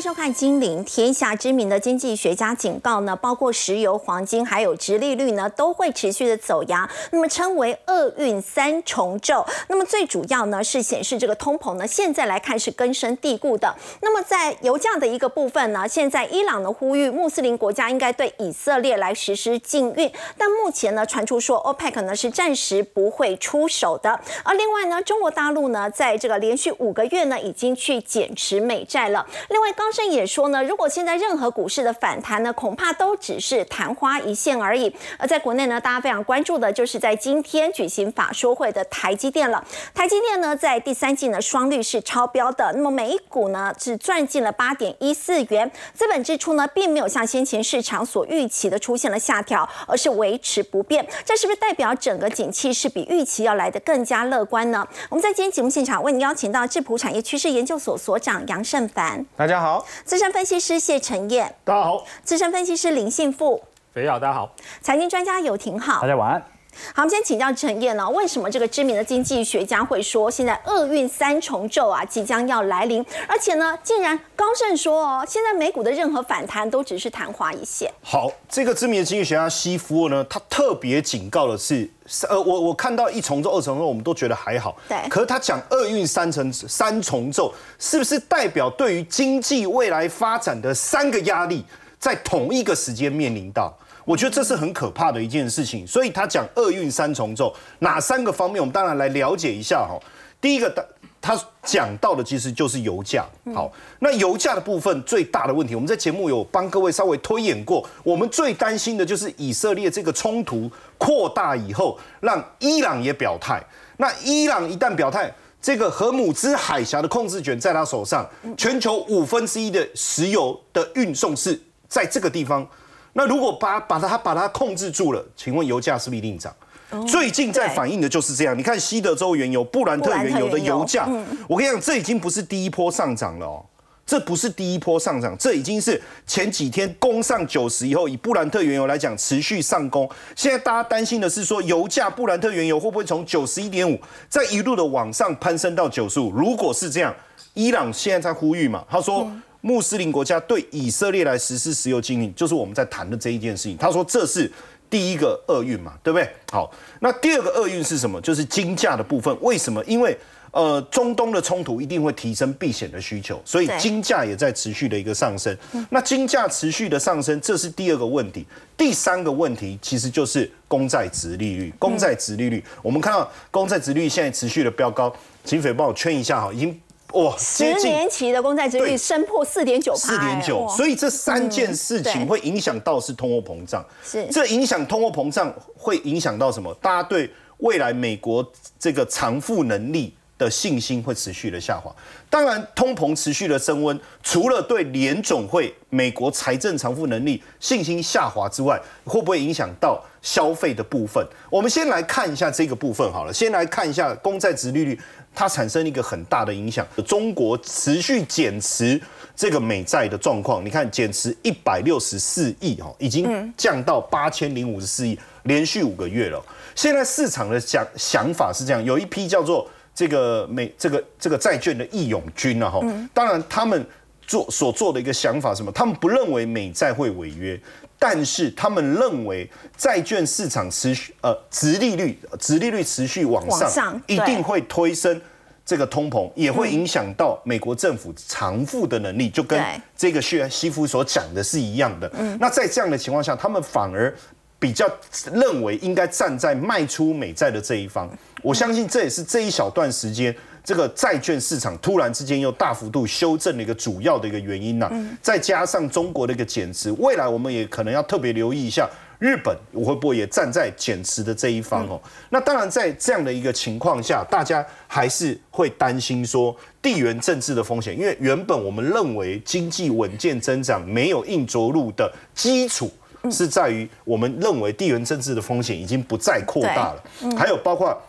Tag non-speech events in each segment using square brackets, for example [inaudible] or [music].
收看《金陵天下》。知名的经济学家警告呢，包括石油、黄金还有殖利率呢，都会持续的走压，那么称为厄运三重奏。那么最主要呢，是显示这个通膨呢，现在来看是根深蒂固的。那么在油价的一个部分呢，现在伊朗呢呼吁穆斯林国家应该对以色列来实施禁运，但目前呢传出说 OPEC 呢是暂时不会出手的。而另外呢，中国大陆呢，在这个连续五个月呢，已经去减持美债了。另外，高高盛也说呢，如果现在任何股市的反弹呢，恐怕都只是昙花一现而已。而在国内呢，大家非常关注的就是在今天举行法说会的台积电了。台积电呢，在第三季呢，双率是超标的，那么每一股呢，只赚进了八点一四元，资本支出呢，并没有像先前市场所预期的出现了下调，而是维持不变。这是不是代表整个景气是比预期要来的更加乐观呢？我们在今天节目现场为您邀请到智普产业趋势研究所所长杨胜凡。大家好，资深分析师谢晨燕，大家好，资深分析师林信富，肥佬，大家好，财经专家游廷好，大家晚安。好，我们先请教陈燕呢，为什么这个知名的经济学家会说现在厄运三重奏啊即将要来临，而且呢，竟然高盛说哦，现在美股的任何反弹都只是昙花一现。好，这个知名的经济学家西夫呢，他特别警告的是，呃，我我看到一重奏、二重奏，我们都觉得还好，对。可是他讲厄运三重三重奏，是不是代表对于经济未来发展的三个压力，在同一个时间面临到？我觉得这是很可怕的一件事情，所以他讲厄运三重奏，哪三个方面？我们当然来了解一下哈。第一个，他他讲到的其实就是油价。好，那油价的部分最大的问题，我们在节目有帮各位稍微推演过。我们最担心的就是以色列这个冲突扩大以后，让伊朗也表态。那伊朗一旦表态，这个荷姆兹海峡的控制权在他手上，全球五分之一的石油的运送是在这个地方。那如果把把它把它控制住了，请问油价是不是一定涨？最近在反映的就是这样。你看西德州原油、布兰特原油的油价，我跟你讲，这已经不是第一波上涨了哦，这不是第一波上涨，这已经是前几天攻上九十以后，以布兰特原油来讲持续上攻。现在大家担心的是说，油价布兰特原油会不会从九十一点五再一路的往上攀升到九十五？如果是这样，伊朗现在在呼吁嘛，他说。穆斯林国家对以色列来实施石油禁运，就是我们在谈的这一件事情。他说这是第一个厄运嘛，对不对？好，那第二个厄运是什么？就是金价的部分。为什么？因为呃，中东的冲突一定会提升避险的需求，所以金价也在持续的一个上升。那金价持续的上升，这是第二个问题。第三个问题其实就是公债值利率。公债值利率，我们看到公债值利率现在持续的飙高。请匪帮我圈一下哈，已经。哇，十年期的公债殖率升破四点九，四点九，所以这三件事情会影响到是通货膨胀，是这影响通货膨胀会影响到什么？大家对未来美国这个偿付能力的信心会持续的下滑。当然，通膨持续的升温，除了对联总会美国财政偿付能力信心下滑之外，会不会影响到消费的部分？我们先来看一下这个部分好了，先来看一下公债值利率。它产生一个很大的影响，中国持续减持这个美债的状况，你看减持一百六十四亿哈，已经降到八千零五十四亿，连续五个月了。现在市场的想想法是这样，有一批叫做这个美这个这个债券的义勇军啊哈，当然他们做所做的一个想法什么，他们不认为美债会违约。但是他们认为债券市场持续呃，殖利率殖利率持续往上，一定会推升这个通膨，也会影响到美国政府偿付的能力，就跟这个谢西夫所讲的是一样的。那在这样的情况下，他们反而比较认为应该站在卖出美债的这一方。我相信这也是这一小段时间。这个债券市场突然之间又大幅度修正的一个主要的一个原因呢，再加上中国的一个减持，未来我们也可能要特别留意一下日本会不会也站在减持的这一方哦。那当然在这样的一个情况下，大家还是会担心说地缘政治的风险，因为原本我们认为经济稳健增长没有硬着陆的基础，是在于我们认为地缘政治的风险已经不再扩大了，还有包括。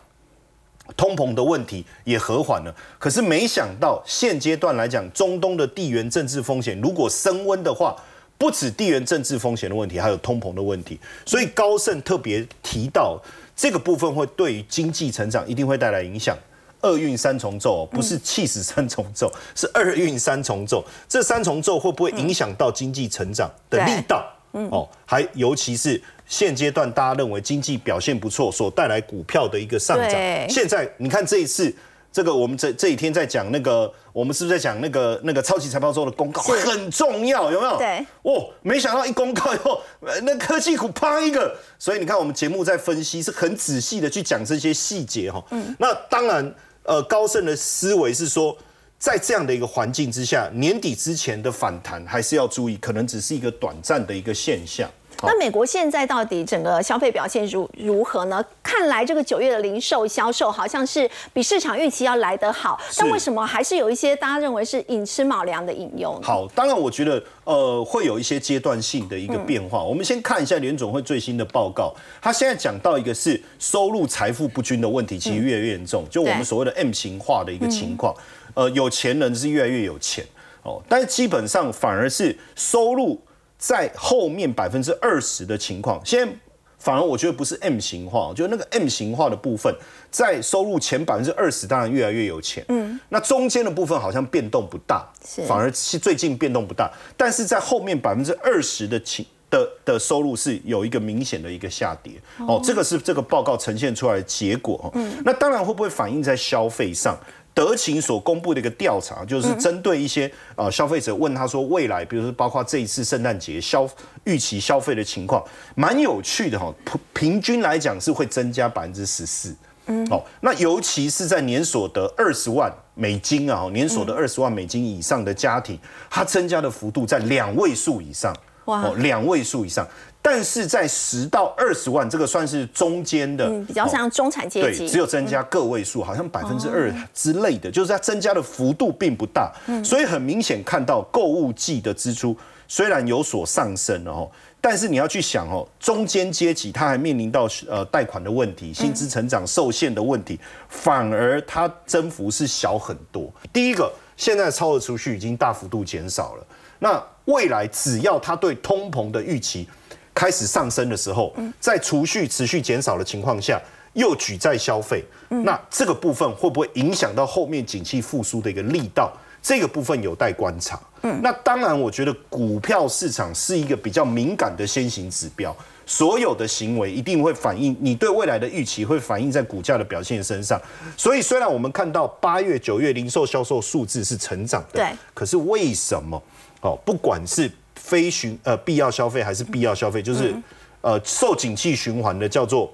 通膨的问题也和缓了，可是没想到现阶段来讲，中东的地缘政治风险如果升温的话，不止地缘政治风险的问题，还有通膨的问题。所以高盛特别提到这个部分会对于经济成长一定会带来影响，二运三重奏，不是气死三重奏，是二运三重奏。这三重奏会不会影响到经济成长的力道？哦，还尤其是现阶段大家认为经济表现不错，所带来股票的一个上涨。现在你看这一次。这个我们这这几天在讲那个，我们是不是在讲那个那个超级财报周的公告很重要，有没有？对。哦，没想到一公告以后，那科技股啪一个，所以你看我们节目在分析是很仔细的去讲这些细节哈。嗯。那当然，呃，高盛的思维是说，在这样的一个环境之下，年底之前的反弹还是要注意，可能只是一个短暂的一个现象。那美国现在到底整个消费表现如如何呢？看来这个九月的零售销售好像是比市场预期要来得好，但为什么还是有一些大家认为是寅吃卯粮的引用？好，当然我觉得呃会有一些阶段性的一个变化。我们先看一下联总会最新的报告，他现在讲到一个是收入财富不均的问题，其实越来越严重，就我们所谓的 M 型化的一个情况。呃，有钱人是越来越有钱哦，但是基本上反而是收入。在后面百分之二十的情况，现在反而我觉得不是 M 型化，就那个 M 型化的部分，在收入前百分之二十，当然越来越有钱。嗯，那中间的部分好像变动不大，反而是最近变动不大，但是在后面百分之二十的情的的收入是有一个明显的一个下跌。哦，这个是这个报告呈现出来的结果。嗯，那当然会不会反映在消费上？德勤所公布的一个调查，就是针对一些呃消费者问他说，未来比如说包括这一次圣诞节消预期消费的情况，蛮有趣的哈。平平均来讲是会增加百分之十四。嗯，哦，那尤其是在年所得二十万美金啊，年所得二十万美金以上的家庭，它增加的幅度在两位数以上。哇，两位数以上。但是在十到二十万，这个算是中间的，比较像中产阶级，对，只有增加个位数，好像百分之二之类的，就是它增加的幅度并不大，所以很明显看到购物季的支出虽然有所上升哦，但是你要去想哦，中间阶级它还面临到呃贷款的问题、薪资成长受限的问题，反而它增幅是小很多。第一个，现在超额储蓄已经大幅度减少了，那未来只要它对通膨的预期。开始上升的时候，在储蓄持续减少的情况下，又举债消费，那这个部分会不会影响到后面景气复苏的一个力道？这个部分有待观察。嗯，那当然，我觉得股票市场是一个比较敏感的先行指标，所有的行为一定会反映你对未来的预期，会反映在股价的表现身上。所以，虽然我们看到八月、九月零售销售数字是成长的，对，可是为什么？哦，不管是非循呃必要消费还是必要消费，就是呃受景气循环的叫做。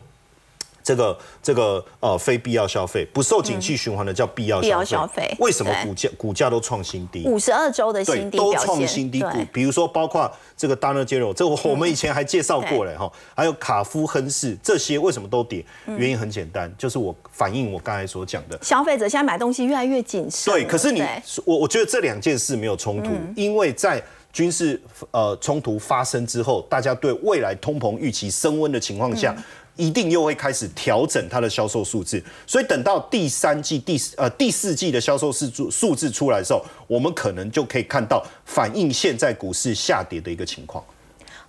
这个这个呃非必要消费不受景气循环的叫必要消费，为什么股价股价都创新低？五十二周的新低都创新低。股比如说包括这个 Dana j e r o 这个我们以前还介绍过嘞哈，还有卡夫亨氏这些为什么都跌？原因很简单，就是我反映我刚才所讲的，消费者现在买东西越来越谨慎。对，可是你我我觉得这两件事没有冲突，因为在军事呃冲突发生之后，大家对未来通膨预期升温的情况下。一定又会开始调整它的销售数字，所以等到第三季、第呃第四季的销售数数字出来的时候，我们可能就可以看到反映现在股市下跌的一个情况。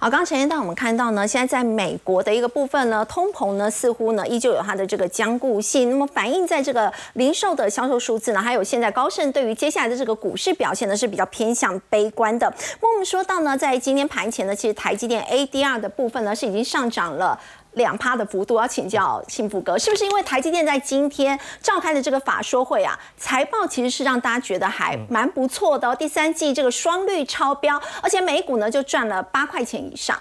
好，刚刚陈先生我们看到呢，现在在美国的一个部分呢，通膨呢似乎呢依旧有它的这个僵固性，那么反映在这个零售的销售数字呢，还有现在高盛对于接下来的这个股市表现呢是比较偏向悲观的。那我们说到呢，在今天盘前呢，其实台积电 ADR 的部分呢是已经上涨了。两趴的幅度，要请教幸福哥，是不是因为台积电在今天召开的这个法说会啊，财报其实是让大家觉得还蛮不错的，第三季这个双率超标，而且每股呢就赚了八块钱以上。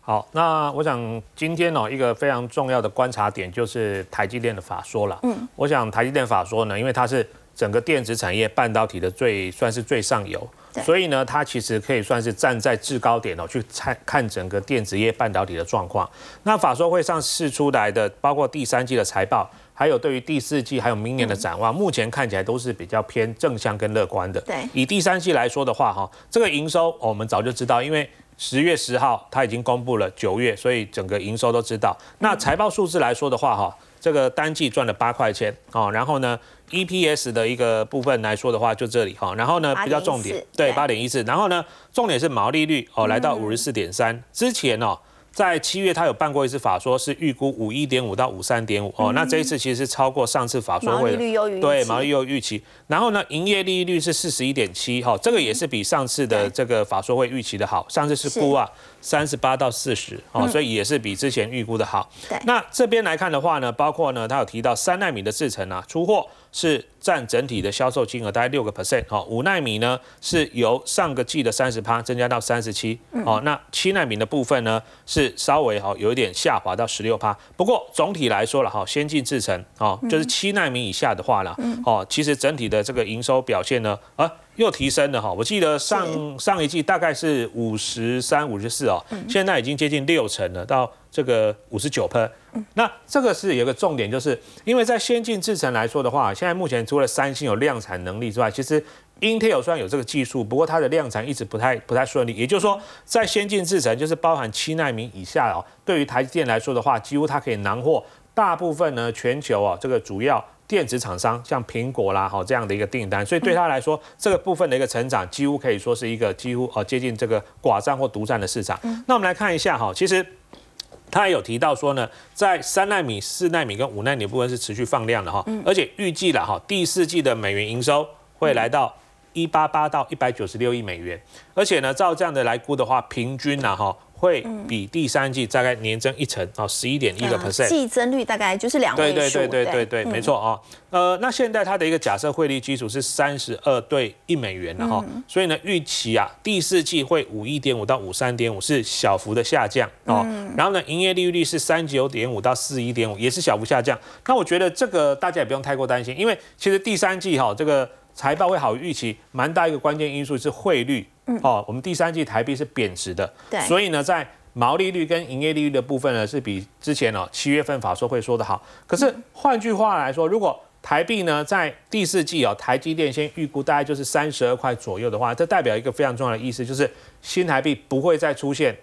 好，那我想今天哦一个非常重要的观察点就是台积电的法说了。嗯，我想台积电法说呢，因为它是整个电子产业半导体的最算是最上游。所以呢，它其实可以算是站在制高点哦，去看看整个电子业半导体的状况。那法说会上释出来的，包括第三季的财报，还有对于第四季还有明年的展望，目前看起来都是比较偏正向跟乐观的。对，以第三季来说的话，哈，这个营收我们早就知道，因为十月十号它已经公布了九月，所以整个营收都知道。那财报数字来说的话，哈。这个单季赚了八块钱哦，然后呢，EPS 的一个部分来说的话，就这里哈，然后呢比较重点，对，八点一四，然后呢重点是毛利率哦，来到五十四点三，之前哦在七月他有办过一次法说，是预估五一点五到五三点五哦。那这一次其实是超过上次法说会的，对毛利率预期。然后呢，营业利率是四十一点七哈，这个也是比上次的这个法说会预期的好。上次是估啊三十八到四十哦，所以也是比之前预估的好。那这边来看的话呢，包括呢，他有提到三纳米的制程啊出货。是占整体的销售金额大概六个 percent 哦，五纳米呢是由上个季的三十趴增加到三十七哦，那七纳米的部分呢是稍微哈有一点下滑到十六趴，不过总体来说了哈，先进制程哦，就是七纳米以下的话了哦，其实整体的这个营收表现呢啊又提升了哈，我记得上上一季大概是五十三五十四哦，现在已经接近六成了到。这个五十九 per，那这个是有个重点，就是因为在先进制程来说的话，现在目前除了三星有量产能力之外，其实 Intel 虽然有这个技术，不过它的量产一直不太不太顺利。也就是说，在先进制程，就是包含七纳米以下哦，对于台积电来说的话，几乎它可以囊获大部分呢全球啊这个主要电子厂商，像苹果啦好这样的一个订单，所以对他来说，这个部分的一个成长，几乎可以说是一个几乎呃接近这个寡占或独占的市场。那我们来看一下哈，其实。他也有提到说呢，在三纳米、四纳米跟五纳米部分是持续放量的哈，而且预计了哈，第四季的美元营收会来到一八八到一百九十六亿美元，而且呢，照这样的来估的话，平均呢哈。会比第三季大概年增一成哦，十一点一个 percent，季增率大概就是两位数。对对对对对对，没错啊。呃，那现在它的一个假设汇率基础是三十二对一美元的哈，所以呢，预期啊第四季会五一点五到五三点五是小幅的下降哦。然后呢，营业利率是三九点五到四一点五，也是小幅下降。那我觉得这个大家也不用太过担心，因为其实第三季哈这个财报会好预期，蛮大一个关键因素是汇率。嗯哦，我们第三季台币是贬值的，对，所以呢，在毛利率跟营业利率的部分呢，是比之前哦七月份法说会说的好。可是换句话来说，如果台币呢在第四季哦，台积电先预估大概就是三十二块左右的话，这代表一个非常重要的意思，就是新台币不会再出现。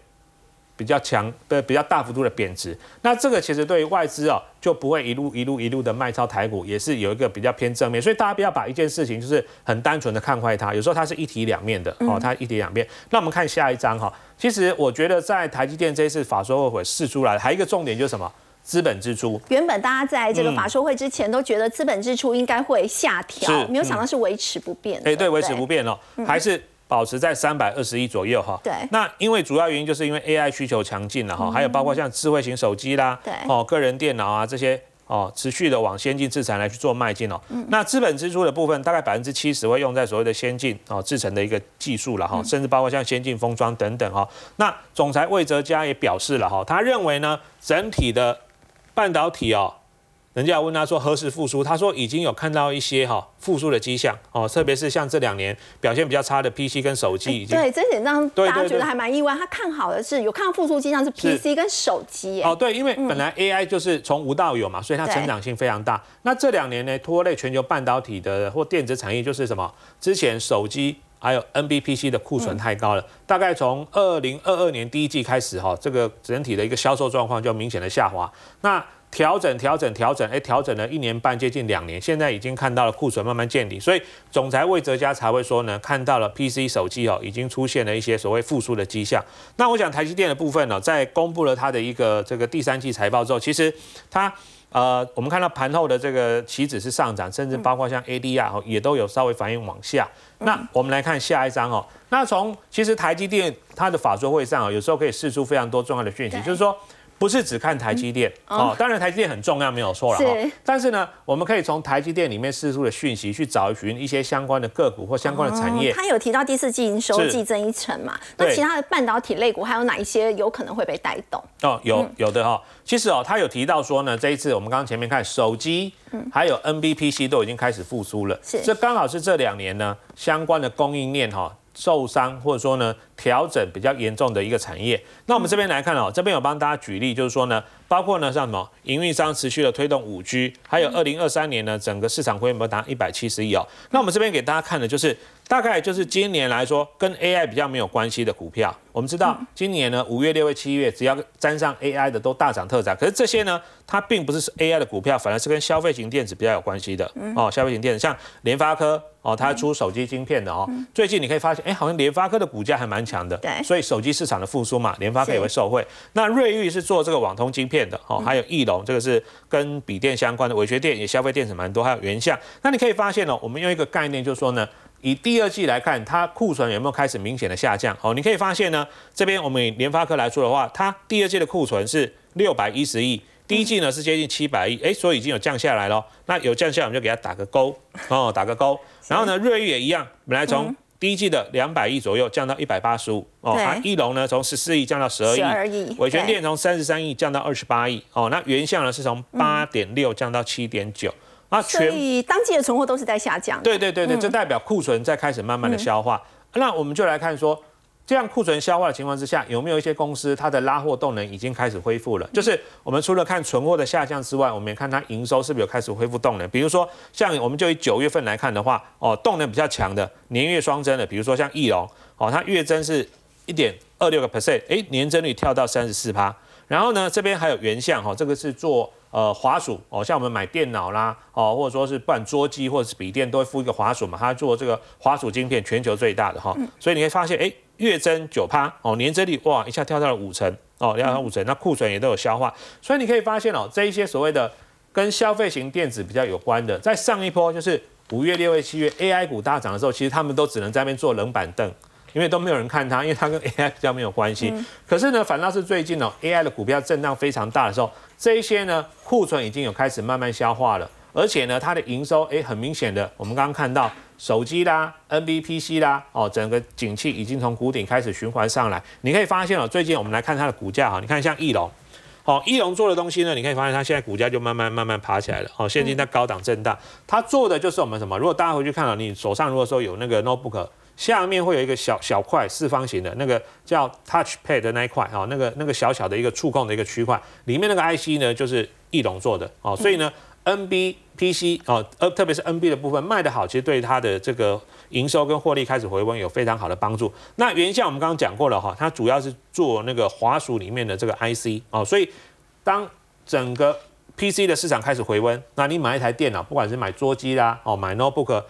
比较强的、比较大幅度的贬值，那这个其实对于外资哦就不会一路一路一路的卖超台股，也是有一个比较偏正面，所以大家不要把一件事情就是很单纯的看坏它，有时候它是一体两面的哦，它一体两面。那我们看下一章哈，其实我觉得在台积电这一次法说会试出来，还有一个重点就是什么？资本支出。原本大家在这个法说会之前都觉得资本支出应该会下调，没有想到是维持不变。哎，对，维持不变哦，还是。保持在三百二十亿左右哈，对。那因为主要原因就是因为 AI 需求强劲了哈，还有包括像智慧型手机啦，对，哦，个人电脑啊这些哦，持续的往先进制程来去做迈进哦。那资本支出的部分大概百分之七十会用在所谓的先进哦制程的一个技术了哈，甚至包括像先进封装等等哈。那总裁魏哲嘉也表示了哈，他认为呢，整体的半导体哦。人家问他说何时复苏，他说已经有看到一些哈复苏的迹象哦，特别是像这两年表现比较差的 PC 跟手机，已经对这点让大家觉得还蛮意外。他看好的是有看到复苏迹象是 PC 跟手机哦，对，因为本来 AI 就是从无到有嘛，所以它成长性非常大。那这两年呢，拖累全球半导体的或电子产业就是什么？之前手机还有 NBPC 的库存太高了，大概从二零二二年第一季开始哈，这个整体的一个销售状况就明显的下滑。那调整调整调整，哎，调整了一年半，接近两年，现在已经看到了库存慢慢见底，所以总裁魏哲嘉才会说呢，看到了 PC 手机哦，已经出现了一些所谓复苏的迹象。那我想台积电的部分呢，在公布了它的一个这个第三季财报之后，其实它呃，我们看到盘后的这个期指是上涨，甚至包括像 ADR 也都有稍微反应往下。那我们来看下一章哦，那从其实台积电它的法说会上啊，有时候可以试出非常多重要的讯息，就是说。不是只看台积电哦，当然台积电很重要，没有错了哈。但是呢，我们可以从台积电里面释出的讯息去找寻一些相关的个股或相关的产业。他有提到第四季营收季增一成嘛？那其他的半导体类股还有哪一些有可能会被带动？哦，有有的哈。其实哦，他有提到说呢，这一次我们刚刚前面看手机，还有 NBPC 都已经开始复苏了。是，这刚好是这两年呢相关的供应链哈。受伤或者说呢调整比较严重的一个产业，那我们这边来看哦，这边有帮大家举例，就是说呢，包括呢像什么营运商持续的推动五 G，还有二零二三年呢整个市场规模达一百七十亿哦。那我们这边给大家看的就是大概就是今年来说跟 AI 比较没有关系的股票。我们知道今年呢五月、六月、七月，只要沾上 AI 的都大涨特涨。可是这些呢，它并不是 AI 的股票，反而是跟消费型电子比较有关系的哦。消费型电子像联发科哦，它出手机晶片的哦。最近你可以发现，哎，好像联发科的股价还蛮强的。对。所以手机市场的复苏嘛，联发科也会受惠。那瑞昱是做这个网通晶片的哦，还有翼龙，这个是跟笔电相关的，伟学电也消费电子蛮多，还有原相。那你可以发现哦，我们用一个概念就是说呢。以第二季来看，它库存有没有开始明显的下降？哦，你可以发现呢，这边我们以联发科来说的话，它第二季的库存是六百一十亿，第一季呢是接近七百亿，哎，所以已经有降下来了。那有降下，我们就给它打个勾，哦，[laughs] 打个勾。然后呢，瑞昱也一样，本来从第一季的两百亿左右降到一百八十五，哦，它一龙呢从十四亿降到十二亿，伟全电从三十三亿降到二十八亿，哦，那原相呢是从八点六降到七点九。啊，所以当季的存货都是在下降。对对对对，这代表库存在开始慢慢的消化。那我们就来看说，这样库存消化的情况之下，有没有一些公司它的拉货动能已经开始恢复了？就是我们除了看存货的下降之外，我们也看它营收是不是有开始恢复动能。比如说，像我们就以九月份来看的话，哦，动能比较强的年月双增的，比如说像翼龙，哦，它月增是一点二六个 percent，哎，年增率跳到三十四趴。然后呢，这边还有原相，哈，这个是做。呃，滑鼠哦，像我们买电脑啦，哦，或者说是不管桌机或者是笔电，都会附一个滑鼠嘛。它做这个滑鼠晶片，全球最大的哈，所以你会发现，哎，月增九趴哦，年增率哇，一下跳到了五成哦，跳到五成，那库存也都有消化，所以你可以发现哦，这一些所谓的跟消费型电子比较有关的，在上一波就是五月、六月、七月 AI 股大涨的时候，其实他们都只能在那边坐冷板凳。因为都没有人看它，因为它跟 [laughs] AI 比较没有关系。可是呢，反倒是最近呢，AI 的股票震荡非常大的时候，这一些呢库存已经有开始慢慢消化了，而且呢，它的营收哎很明显的，我们刚刚看到手机啦、NBPC 啦，哦，整个景气已经从谷顶开始循环上来。你可以发现哦，最近我们来看它的股价哈，你看像翼龙，好，翼龙做的东西呢，你可以发现它现在股价就慢慢慢慢爬起来了。哦，现在在高档震荡，它做的就是我们什么？如果大家回去看了，你手上如果说有那个 notebook。下面会有一个小小块四方形的那个叫 Touch Pad 的那一块啊，那个那个小小的一个触控的一个区块，里面那个 IC 呢就是翼龙做的哦，所以呢 NB PC 哦，呃特别是 NB 的部分卖得好，其实对它的这个营收跟获利开始回温有非常好的帮助。那原相我们刚刚讲过了哈，它主要是做那个滑鼠里面的这个 IC 哦，所以当整个 PC 的市场开始回温，那你买一台电脑，不管是买桌机啦哦，买 notebook。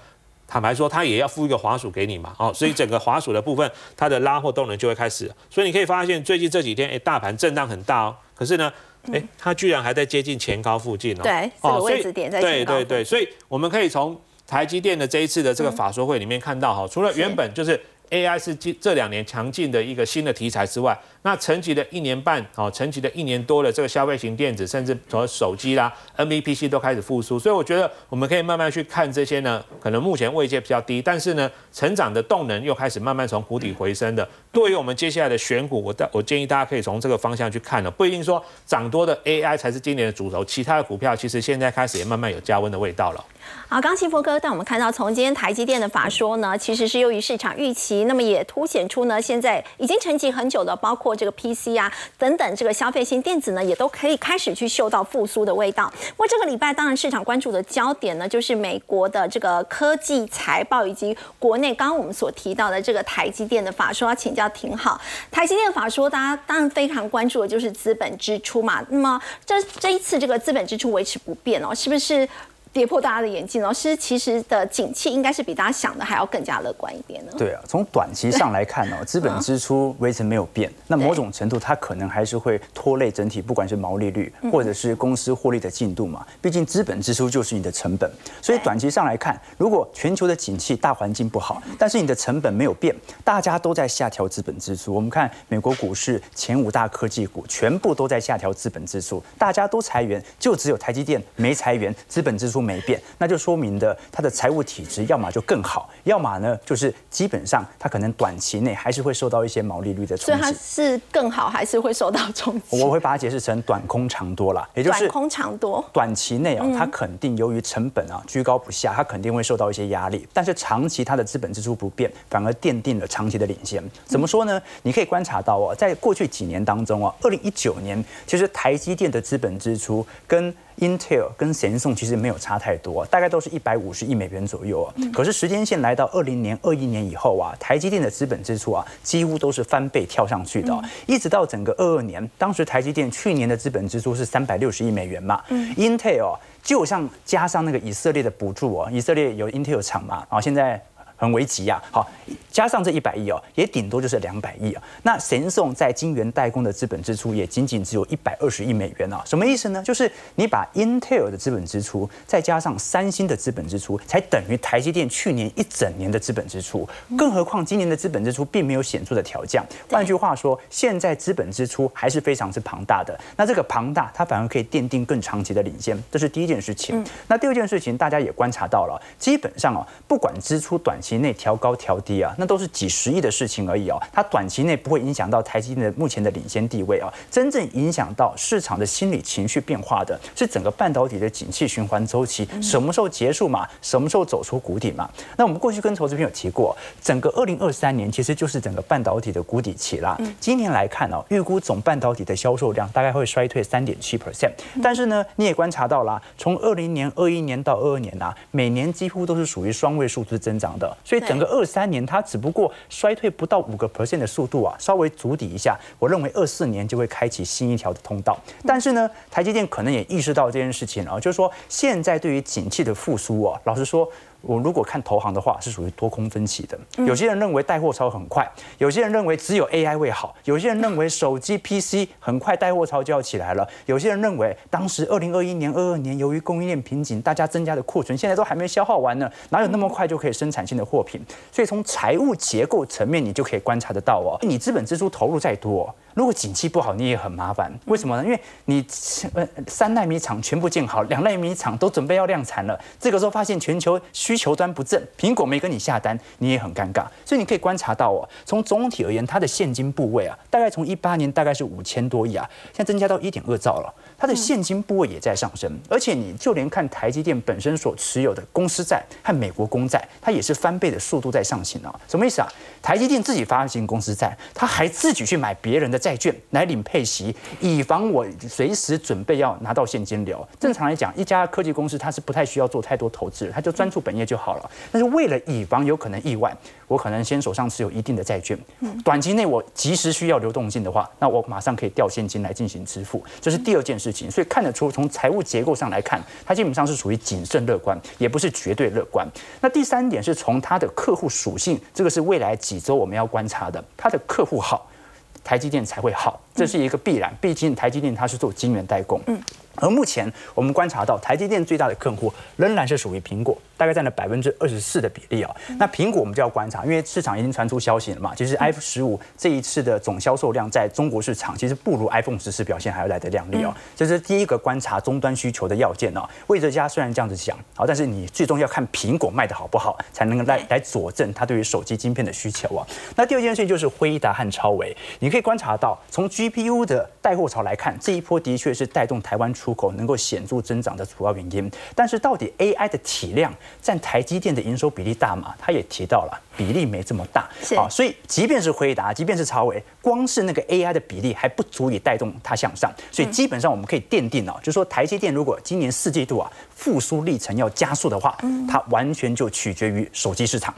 坦白说，它也要付一个滑鼠给你嘛，哦，所以整个滑鼠的部分，它的拉货动能就会开始。所以你可以发现，最近这几天，哎，大盘震荡很大哦，可是呢，哎，它居然还在接近前高附近哦。对，这个位置点在对对对，所以我们可以从台积电的这一次的这个法说会里面看到哈，除了原本就是 AI 是这这两年强劲的一个新的题材之外。那沉寂了一年半，哦，沉寂了一年多的这个消费型电子，甚至从手机啦、NVPC 都开始复苏，所以我觉得我们可以慢慢去看这些呢，可能目前位阶比较低，但是呢，成长的动能又开始慢慢从谷底回升的。对于我们接下来的选股，我我建议大家可以从这个方向去看了，不一定说涨多的 AI 才是今年的主轴，其他的股票其实现在开始也慢慢有加温的味道了。好，刚幸福哥带我们看到，从今天台积电的法说呢，其实是优于市场预期，那么也凸显出呢，现在已经沉寂很久的，包括。这个 PC 啊等等，这个消费性电子呢，也都可以开始去嗅到复苏的味道。不过这个礼拜，当然市场关注的焦点呢，就是美国的这个科技财报，以及国内刚刚我们所提到的这个台积电的法说。要请教挺好，台积电法说，大家当然非常关注的就是资本支出嘛。那么这这一次这个资本支出维持不变哦，是不是？跌破大家的眼镜哦，是其实的景气应该是比大家想的还要更加乐观一点呢。对啊，从短期上来看哦，[laughs] 资本支出维持没有变，那某种程度它可能还是会拖累整体，不管是毛利率或者是公司获利的进度嘛。毕竟资本支出就是你的成本，所以短期上来看，如果全球的景气大环境不好，但是你的成本没有变，大家都在下调资本支出。我们看美国股市前五大科技股全部都在下调资本支出，大家都裁员，就只有台积电没裁员，资本支出。没变，那就说明的它的财务体质，要么就更好，要么呢就是基本上它可能短期内还是会受到一些毛利率的冲击。所以它是更好，还是会受到冲击？我会把它解释成短空长多了，也就是短空长多。短期内啊，它肯定由于成本啊居高不下，它肯定会受到一些压力。但是长期它的资本支出不变，反而奠定了长期的领先。怎么说呢？你可以观察到哦，在过去几年当中啊，二零一九年其实台积电的资本支出跟 Intel 跟神送其实没有差太多，大概都是一百五十亿美元左右啊。可是时间线来到二零年、二一年以后啊，台积电的资本支出啊，几乎都是翻倍跳上去的，一直到整个二二年，当时台积电去年的资本支出是三百六十亿美元嘛，Intel 就像加上那个以色列的补助哦，以色列有 Intel 厂嘛，然后现在。很危急呀！好，加上这一百亿哦，也顶多就是两百亿啊。那神送在晶圆代工的资本支出也仅仅只有一百二十亿美元啊。什么意思呢？就是你把 Intel 的资本支出再加上三星的资本支出，才等于台积电去年一整年的资本支出。更何况今年的资本支出并没有显著的调降。换句话说，现在资本支出还是非常之庞大的。那这个庞大，它反而可以奠定更长期的领先，这是第一件事情。那第二件事情，大家也观察到了，基本上啊，不管支出短期。期内调高调低啊，那都是几十亿的事情而已哦。它短期内不会影响到台积电的目前的领先地位啊。真正影响到市场的心理情绪变化的是整个半导体的景气循环周期什么时候结束嘛？什么时候走出谷底嘛？那我们过去跟投资朋友提过，整个二零二三年其实就是整个半导体的谷底期啦。今年来看哦，预估总半导体的销售量大概会衰退三点七 percent。但是呢，你也观察到了，从二零年、二一年到二二年呐，每年几乎都是属于双位数字增长的。所以整个二三年它只不过衰退不到五个 percent 的速度啊，稍微筑底一下，我认为二四年就会开启新一条的通道。但是呢，台积电可能也意识到这件事情啊，就是说现在对于景气的复苏啊，老实说。我如果看投行的话，是属于多空分歧的。有些人认为带货潮很快，有些人认为只有 AI 会好，有些人认为手机 PC 很快带货潮就要起来了，有些人认为当时二零二一年、二二年由于供应链瓶颈，大家增加的库存现在都还没消耗完呢，哪有那么快就可以生产新的货品？所以从财务结构层面，你就可以观察得到哦，你资本支出投入再多。如果景气不好，你也很麻烦。为什么呢？因为你呃三纳米厂全部建好，两纳米厂都准备要量产了，这个时候发现全球需需求端不振，苹果没跟你下单，你也很尴尬。所以你可以观察到哦，从总体而言，它的现金部位啊，大概从一八年大概是五千多亿啊，现在增加到一点二兆了，它的现金部位也在上升。而且你就连看台积电本身所持有的公司债和美国公债，它也是翻倍的速度在上行啊。什么意思啊？台积电自己发行公司债，它还自己去买别人的。债券来领配息，以防我随时准备要拿到现金流。正常来讲，一家科技公司它是不太需要做太多投资，它就专注本业就好了。但是为了以防有可能意外，我可能先手上持有一定的债券，短期内我及时需要流动性的话，那我马上可以调现金来进行支付。这是第二件事情。所以看得出，从财务结构上来看，它基本上是属于谨慎乐观，也不是绝对乐观。那第三点是从它的客户属性，这个是未来几周我们要观察的，它的客户好。台积电才会好，这是一个必然。毕竟台积电它是做晶圆代工。嗯而目前我们观察到，台积电最大的客户仍然是属于苹果，大概占了百分之二十四的比例哦。那苹果我们就要观察，因为市场已经传出消息了嘛，其实 iPhone 十五这一次的总销售量在中国市场其实不如 iPhone 十四表现还要来得亮丽哦。这是第一个观察终端需求的要件哦。魏哲家虽然这样子讲，好，但是你最终要看苹果卖的好不好，才能来来佐证它对于手机晶片的需求啊。那第二件事情就是辉达和超维，你可以观察到，从 GPU 的带货潮来看，这一波的确是带动台湾。出口能够显著增长的主要原因，但是到底 AI 的体量占台积电的营收比例大吗？他也提到了比例没这么大，啊，所以即便是回答，即便是超维，光是那个 AI 的比例还不足以带动它向上，所以基本上我们可以奠定啊，就是说台积电如果今年四季度啊复苏历程要加速的话，它完全就取决于手机市场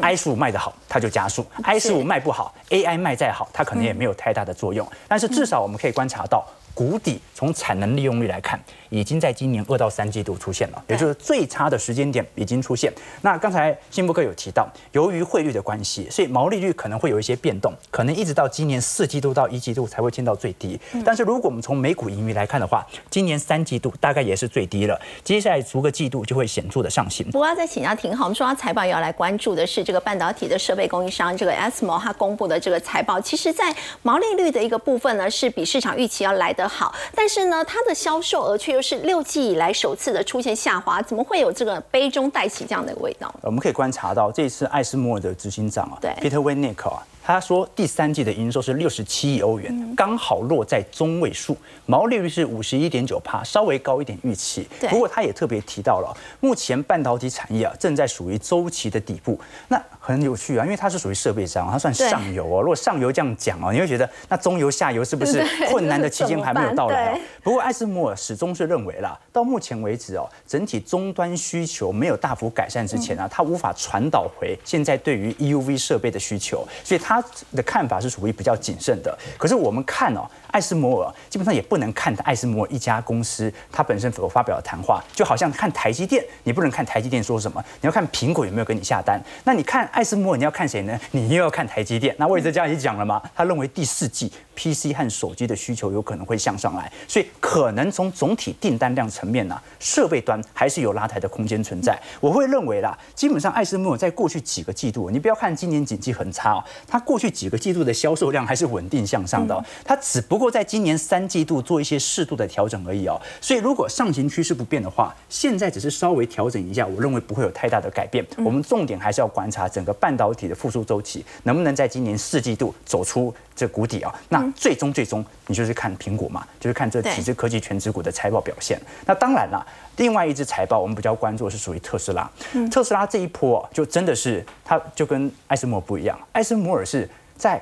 ，i 十五卖得好，它就加速；i 十五卖不好，AI 卖再好，它可能也没有太大的作用。但是至少我们可以观察到。谷底从产能利用率来看，已经在今年二到三季度出现了，也就是最差的时间点已经出现。那刚才新博哥有提到，由于汇率的关系，所以毛利率可能会有一些变动，可能一直到今年四季度到一季度才会见到最低。但是如果我们从每股盈余来看的话，今年三季度大概也是最低了，接下来逐个季度就会显著的上行。不过要再请教挺好，我们说到财报也要来关注的是这个半导体的设备供应商这个 ASML 它公布的这个财报，其实在毛利率的一个部分呢，是比市场预期要来得。好，但是呢，它的销售额却又是六季以来首次的出现下滑，怎么会有这个杯中带起这样的味道？我们可以观察到，这次艾斯摩尔的执行长啊，Peter Winick 啊。他说，第三季的营收是六十七亿欧元，刚好落在中位数，毛利率是五十一点九帕，稍微高一点预期。不过他也特别提到了，目前半导体产业啊正在属于周期的底部。那很有趣啊，因为它是属于设备商，它算上游哦。如果上游这样讲哦，你会觉得那中游、下游是不是 [laughs] 困难的期间还没有到来？不过艾斯摩尔始终是认为啦，到目前为止哦，整体终端需求没有大幅改善之前啊，它无法传导回现在对于 EUV 设备的需求，所以他的看法是属于比较谨慎的。可是我们看哦。艾斯摩尔基本上也不能看艾斯摩尔一家公司，它本身所发表的谈话，就好像看台积电，你不能看台积电说什么，你要看苹果有没有跟你下单。那你看艾斯摩尔，你要看谁呢？你又要看台积电。那魏哲家也讲了嘛，他认为第四季 PC 和手机的需求有可能会向上来，所以可能从总体订单量层面呢，设备端还是有拉抬的空间存在。我会认为啦，基本上艾斯摩尔在过去几个季度，你不要看今年景气很差哦，它过去几个季度的销售量还是稳定向上的，它只不。不过在今年三季度做一些适度的调整而已哦，所以如果上行趋势不变的话，现在只是稍微调整一下，我认为不会有太大的改变。我们重点还是要观察整个半导体的复苏周期能不能在今年四季度走出这谷底啊。那最终最终你就是看苹果嘛，就是看这几只科技全指股的财报表现。那当然了，另外一只财报我们比较关注的是属于特斯拉。特斯拉这一波就真的是它就跟艾斯摩不一样，艾斯摩尔是在。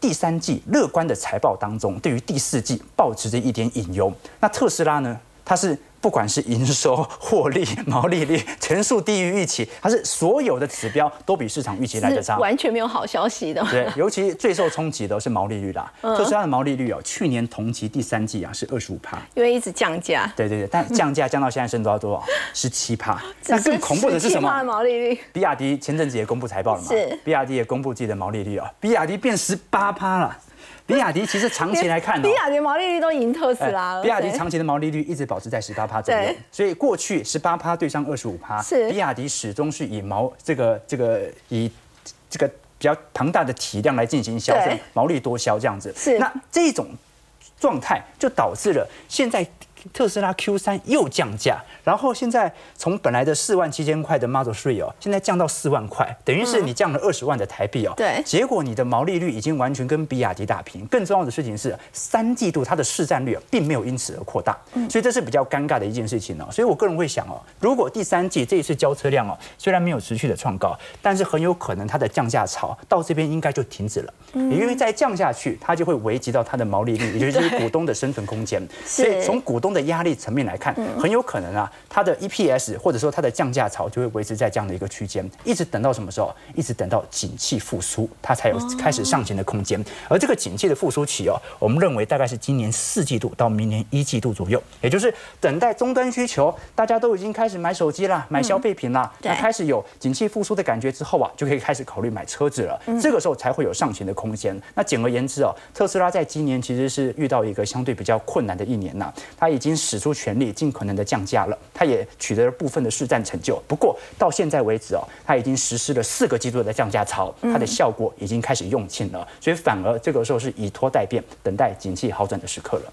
第三季乐观的财报当中，对于第四季保持着一点隐忧。那特斯拉呢？它是。不管是营收、获利、毛利率全数低于预期，它是所有的指标都比市场预期来的差，完全没有好消息的。对，尤其最受冲击的是毛利率啦。特斯拉的毛利率哦，去年同期第三季啊是二十五帕，因为一直降价。对对对，但 [laughs] 降价降到现在升到多少？十七帕。那更恐怖的是什么？毛利率。比亚迪前阵子也公布财报了嘛？是。比亚迪也公布自己的毛利率啊，比亚迪变十八帕了。比亚迪其实长期来看，比亚迪毛利率都赢特斯拉了。比亚迪长期的毛利率一直保持在十八趴左右，所以过去十八趴对上二十五趴，比亚迪始终是以毛这个这个以这个比较庞大的体量来进行销售，毛利多销这样子。是那这种状态就导致了现在。特斯拉 Q 三又降价，然后现在从本来的四万七千块的 Model Three 哦，现在降到四万块，等于是你降了二十万的台币哦。对。结果你的毛利率已经完全跟比亚迪打平。更重要的事情是，三季度它的市占率并没有因此而扩大，所以这是比较尴尬的一件事情哦。所以我个人会想哦，如果第三季这一次交车量哦，虽然没有持续的创高，但是很有可能它的降价潮到这边应该就停止了。嗯。因为再降下去，它就会危及到它的毛利率，也就是股东的生存空间。[laughs] 所以从股东的压力层面来看，很有可能啊，它的 EPS 或者说它的降价潮就会维持在这样的一个区间，一直等到什么时候？一直等到景气复苏，它才有开始上行的空间。而这个景气的复苏期哦，我们认为大概是今年四季度到明年一季度左右，也就是等待终端需求，大家都已经开始买手机啦，买消费品啦，那开始有景气复苏的感觉之后啊，就可以开始考虑买车子了。这个时候才会有上行的空间。那简而言之哦，特斯拉在今年其实是遇到一个相对比较困难的一年呐，它已经使出全力，尽可能的降价了，它也取得了部分的市占成就。不过到现在为止哦，它已经实施了四个季度的降价潮，它的效果已经开始用尽了，所以反而这个时候是以拖待变，等待景气好转的时刻了。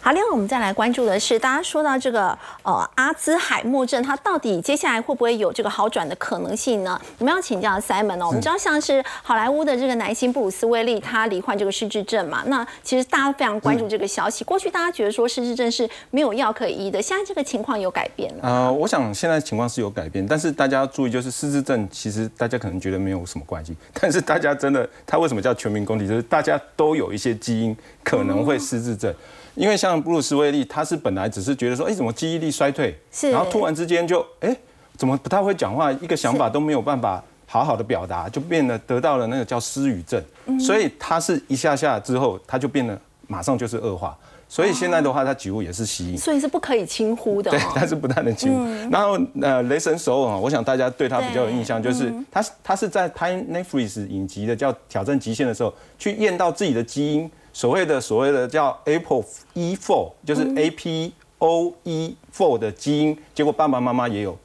好，另外我们再来关注的是，大家说到这个呃阿兹海默症，它到底接下来会不会有这个好转的可能性呢？我们要请教 Simon 哦。我们知道像是好莱坞的这个男星布鲁斯威利，他罹患这个失智症嘛。那其实大家非常关注这个消息。过去大家觉得说失智症是没有药可以医的，现在这个情况有改变了。呃，我想现在情况是有改变，但是大家要注意，就是失智症其实大家可能觉得没有什么关系，但是大家真的，他为什么叫全民公敌？就是大家都有一些基因可能会失智症。因为像布鲁斯威利，他是本来只是觉得说，哎，怎么记忆力衰退，然后突然之间就，哎，怎么不太会讲话，一个想法都没有办法好好的表达，就变得得到了那个叫失语症。所以他是一下下之后，他就变得马上就是恶化。所以现在的话，他几乎也是吸引，所以是不可以轻忽的。对，[laughs] 但是不太能轻忽。然后呃，雷神首尔啊，我想大家对他比较有印象，就是他他是在拍 Netflix 影集的叫《挑战极限》的时候，去验到自己的基因。所谓的所谓的叫 Apple E4，就是 A P O E4 的基因，结果爸爸妈妈也有，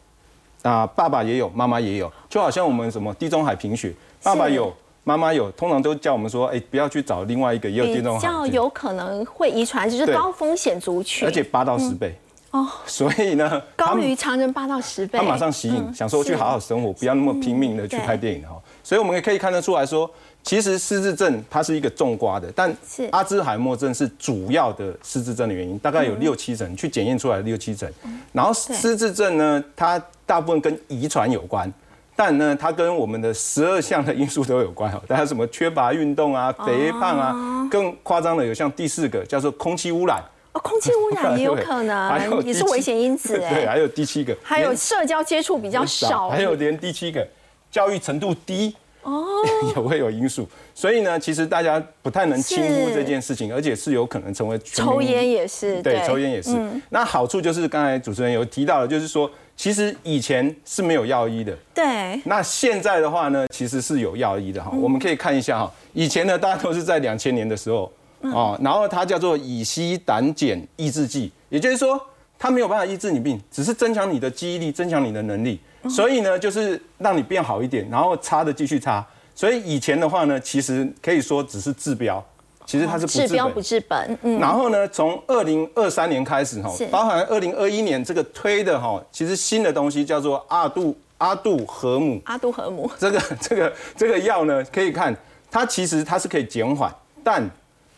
啊，爸爸也有，妈妈也有，就好像我们什么地中海贫血，爸爸有，妈妈有，通常都叫我们说，哎，不要去找另外一个也有地中海，比较有可能会遗传，就是高风险族群，而且八到十倍。哦，所以呢，高于常人八到十倍，他马上吸引，想说去好好生活，不要那么拼命的去拍电影哈，所以我们也可以看得出来说。其实失智症它是一个重瓜的，但阿兹海默症是主要的失智症的原因，大概有六七成，去检验出来六七成。然后失智症呢，它大部分跟遗传有关，但呢，它跟我们的十二项的因素都有关哦，大家什么缺乏运动啊、肥胖啊，更夸张的有像第四个叫做空气污染，哦，空气污染 [laughs] 也有可能，也是危险因子 [laughs] 对，哎。还有第七个，还有社交接触比较少，还有连第七个教育程度低。哦，[laughs] 也会有因素，所以呢，其实大家不太能轻忽是这件事情，而且是有可能成为全抽烟也是，对，抽烟也是。那好处就是刚才主持人有提到的，就是说，其实以前是没有药医的，对，那现在的话呢，其实是有药医的哈。我们可以看一下哈，以前呢，大家都是在两千年的时候哦，然后它叫做乙烯胆碱抑制剂，也就是说，它没有办法抑制你病，只是增强你的记忆力，增强你的能力。所以呢，就是让你变好一点，然后擦的继续擦。所以以前的话呢，其实可以说只是治标，其实它是不治标不治本，嗯，然后呢，从二零二三年开始哈，包含二零二一年这个推的哈，其实新的东西叫做阿杜阿杜和姆，阿杜和姆，这个 [laughs] 这个这个药呢，可以看它其实它是可以减缓，但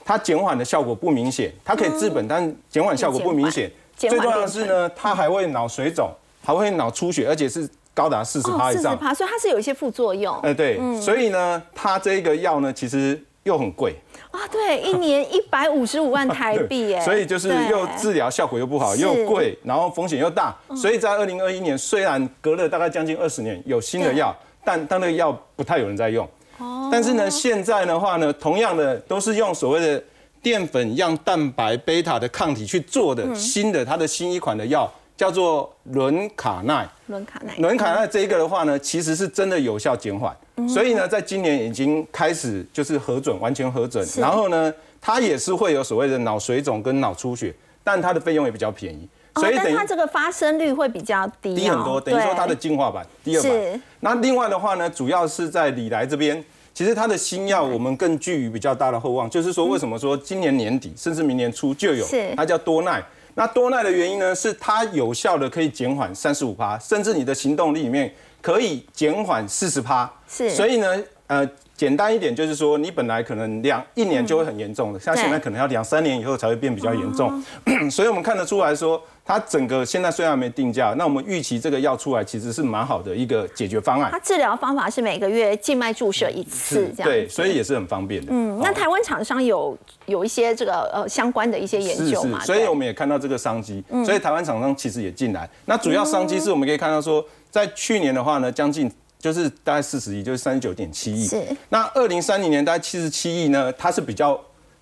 它减缓的效果不明显，它可以治本，但减缓效果不明显。最重要的是呢，它还会脑水肿，还会脑出血，而且是高达四十趴以上。四十趴，所以它是有一些副作用。哎，对，所以呢，它这个药呢，其实又很贵。啊，对，一年 [laughs] 一百五十五万台币耶，[laughs] 所以就是又治疗效果又不好，又贵，然后风险又大，所以在二零二一年虽然隔了大概将近二十年有新的药，但但那个药不太有人在用。哦。但是呢，现在的话呢，同样的都是用所谓的淀粉样蛋白贝塔的抗体去做的新的，它的新一款的药叫做伦卡奈。伦卡奈，伦卡奈这一个的话呢，其实是真的有效减缓，所以呢，在今年已经开始就是核准，完全核准。然后呢，它也是会有所谓的脑水肿跟脑出血，但它的费用也比较便宜，所以等于它这个发生率会比较低哦，低很多，等于说它的对进化版第二版。那另外的话呢，主要是在李来这边。其实它的新药我们更寄予比较大的厚望，就是说为什么说今年年底甚至明年初就有是，它叫多奈。那多耐的原因呢，是它有效的可以减缓三十五趴，甚至你的行动力里面可以减缓四十趴。是所以呢，呃，简单一点就是说，你本来可能两一年就会很严重的，像现在可能要两三年以后才会变比较严重。[clears throat] 所以我们看得出来说，它整个现在虽然没定价，那我们预期这个药出来其实是蛮好的一个解决方案它。治疗方法是每个月静脉注射一次，这样对，所以也是很方便的。嗯，那台湾厂商有有一些这个呃相关的一些研究嘛？，所以我们也看到这个商机，所以台湾厂商其实也进来。那主要商机是我们可以看到说，在去年的话呢，将近就是大概四十亿，就是三十九点七亿。是那二零三零年大概七十七亿呢，它是比较，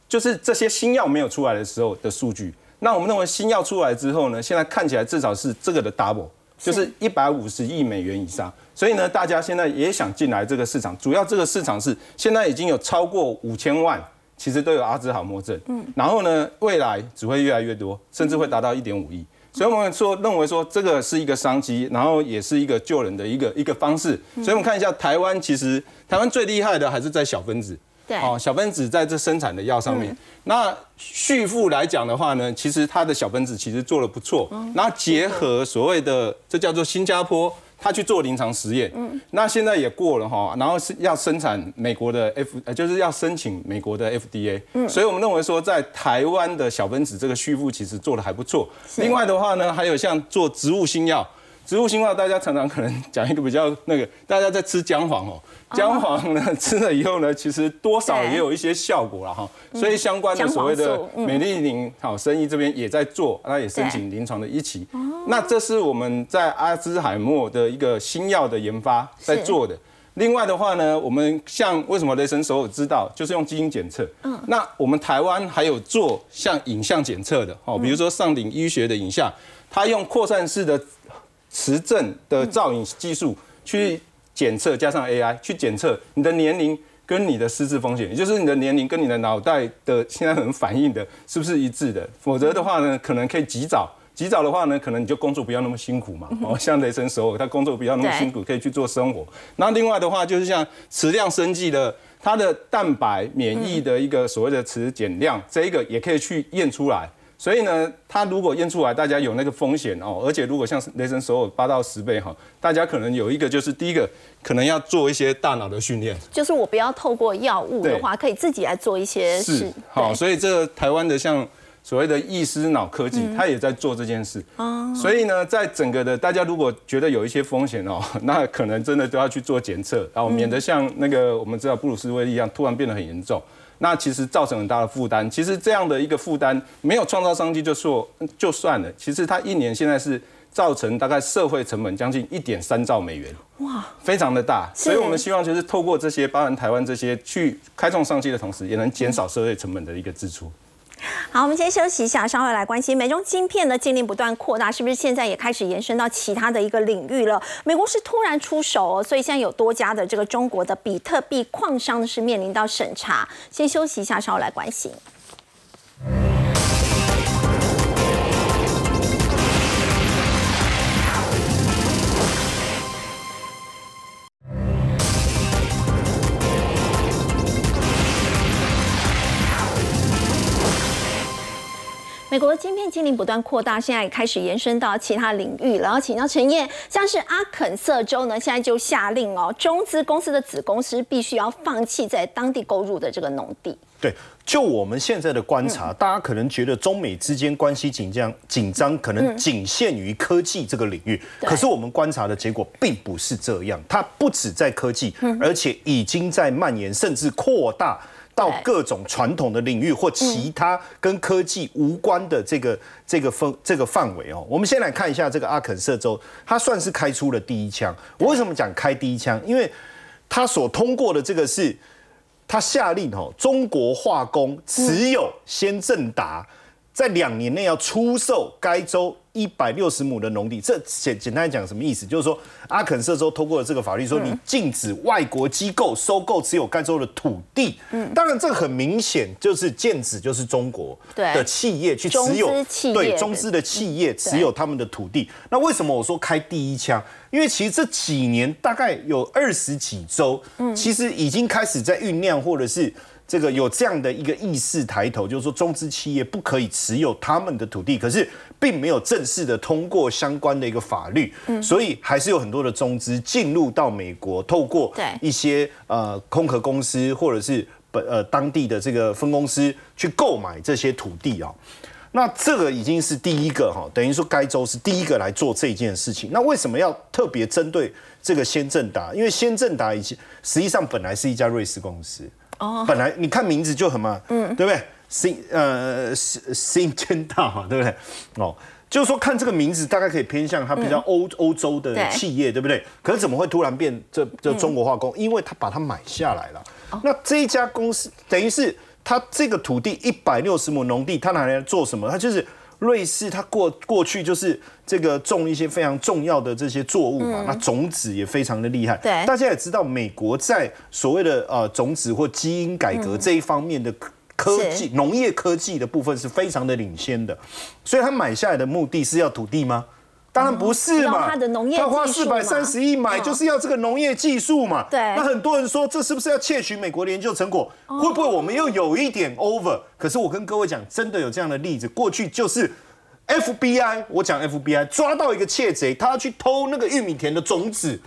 就是这些新药没有出来的时候的数据。那我们认为新药出来之后呢，现在看起来至少是这个的 double，就是一百五十亿美元以上。所以呢，大家现在也想进来这个市场，主要这个市场是现在已经有超过五千万，其实都有阿兹海默症。嗯，然后呢，未来只会越来越多，甚至会达到一点五亿。所以我们说认为说这个是一个商机，然后也是一个救人的一个一个方式。所以我们看一下台湾，其实台湾最厉害的还是在小分子。对哦，小分子在这生产的药上面。那旭富来讲的话呢，其实它的小分子其实做的不错。然后结合所谓的这叫做新加坡。他去做临床实验，嗯，那现在也过了哈，然后是要生产美国的 F，呃，就是要申请美国的 FDA，嗯，所以我们认为说在台湾的小分子这个续付其实做的还不错。另外的话呢，还有像做植物新药，植物新化大家常常可能讲一个比较那个，大家在吃姜黄哦，姜黄呢吃了以后呢，其实多少也有一些效果了哈，所以相关的所谓的美丽林好生意这边也在做，那也申请临床的一期。那这是我们在阿兹海默的一个新药的研发在做的。另外的话呢，我们像为什么雷神手有知道，就是用基因检测。嗯，那我们台湾还有做像影像检测的，哦，比如说上顶医学的影像，它用扩散式的磁振的造影技术去检测，加上 AI 去检测你的年龄跟你的失智风险，也就是你的年龄跟你的脑袋的现在很反应的是不是一致的？否则的话呢，可能可以及早。及早的话呢，可能你就工作不要那么辛苦嘛。哦，像雷神首尔，他工作不要那么辛苦，可以去做生活。那另外的话，就是像磁量生计的，它的蛋白免疫的一个所谓的磁减量，这一个也可以去验出来。所以呢，它如果验出来，大家有那个风险哦，而且如果像雷神首尔八到十倍哈，大家可能有一个就是第一个，可能要做一些大脑的训练。就是我不要透过药物的话，可以自己来做一些事是。好，所以这个台湾的像所谓的易思脑科技，它也在做这件事。哦，所以呢，在整个的大家如果觉得有一些风险哦，[laughs] 那可能真的都要去做检测，然后免得像那个我们知道布鲁斯威利一样，突然变得很严重。那其实造成很大的负担。其实这样的一个负担没有创造商机就说就算了，其实它一年现在是造成大概社会成本将近一点三兆美元，哇，非常的大。所以我们希望就是透过这些，包含台湾这些去开创商机的同时，也能减少社会成本的一个支出。好，我们先休息一下，稍后来关心美中芯片的禁令不断扩大，是不是现在也开始延伸到其他的一个领域了？美国是突然出手哦，所以现在有多家的这个中国的比特币矿商是面临到审查。先休息一下，稍后来关心。美国的晶片禁令不断扩大，现在也开始延伸到其他领域。然后请教陈燕，像是阿肯色州呢，现在就下令哦，中资公司的子公司必须要放弃在当地购入的这个农地。对，就我们现在的观察，大家可能觉得中美之间关系紧张，紧张可能仅限于科技这个领域。可是我们观察的结果并不是这样，它不止在科技，而且已经在蔓延，甚至扩大。到各种传统的领域或其他跟科技无关的这个这个分这个范围哦，我们先来看一下这个阿肯色州，它算是开出了第一枪。我为什么讲开第一枪？因为它所通过的这个是，它下令哦，中国化工持有先正达。在两年内要出售该州一百六十亩的农地，这简简单讲什么意思？就是说阿肯色州通过了这个法律，说你禁止外国机构收购持有该州的土地。嗯，当然这很明显就是禁止就是中国的企业去持有对中资的企业持有他们的土地。那为什么我说开第一枪？因为其实这几年大概有二十几周，嗯，其实已经开始在酝酿或者是。这个有这样的一个意识抬头，就是说中资企业不可以持有他们的土地，可是并没有正式的通过相关的一个法律，嗯所以还是有很多的中资进入到美国，透过一些呃空壳公司或者是本呃当地的这个分公司去购买这些土地啊。那这个已经是第一个哈，等于说该州是第一个来做这件事情。那为什么要特别针对这个先正达？因为先正达以前实际上本来是一家瑞士公司。哦本来你看名字就很嘛，嗯，对不对？新呃新新天道，对不对？哦，就是说看这个名字，大概可以偏向它比较欧欧洲的企业，对不对？可是怎么会突然变这这中国化工？因为他把它买下来了。那这一家公司等于是它这个土地一百六十亩农地，它拿来做什么？它就是。瑞士，它过过去就是这个种一些非常重要的这些作物嘛，那种子也非常的厉害。对，大家也知道，美国在所谓的呃种子或基因改革这一方面的科技、农业科技的部分是非常的领先的，所以他买下来的目的是要土地吗？当然不是嘛，他花四百三十亿买就是要这个农业技术嘛。对，那很多人说这是不是要窃取美国的研究成果？会不会我们又有一点 over？可是我跟各位讲，真的有这样的例子，过去就是 FBI，我讲 FBI 抓到一个窃贼，他要去偷那个玉米田的种子，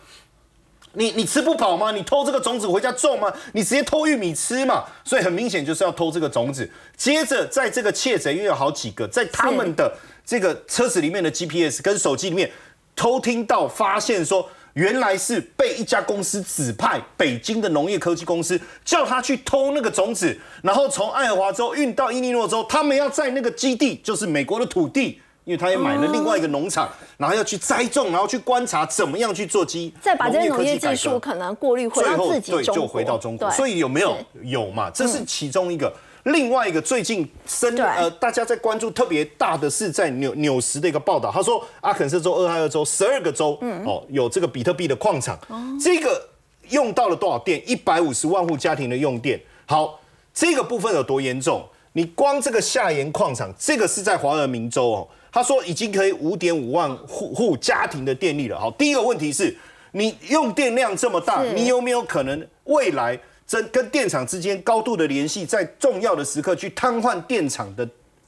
你你吃不饱吗？你偷这个种子回家种吗？你直接偷玉米吃嘛？所以很明显就是要偷这个种子。接着在这个窃贼，因为有好几个，在他们的。这个车子里面的 GPS 跟手机里面偷听到，发现说原来是被一家公司指派，北京的农业科技公司叫他去偷那个种子，然后从爱荷华州运到伊利诺州，他们要在那个基地，就是美国的土地，因为他也买了另外一个农场，然后要去栽种，然后去观察怎么样去做鸡，再把这些农业技术可能过滤回到自己对，就回到中国。所以有没有有嘛？这是其中一个。另外一个最近深呃，大家在关注特别大的是在纽纽时的一个报道，他说阿肯色州、俄亥俄州十二个州哦有这个比特币的矿场，这个用到了多少电？一百五十万户家庭的用电。好，这个部分有多严重？你光这个下盐矿场，这个是在华尔明州哦，他说已经可以五点五万户户家庭的电力了。好，第一个问题是你用电量这么大，你有没有可能未来？这跟电厂之间高度的联系，在重要的时刻去瘫痪电厂的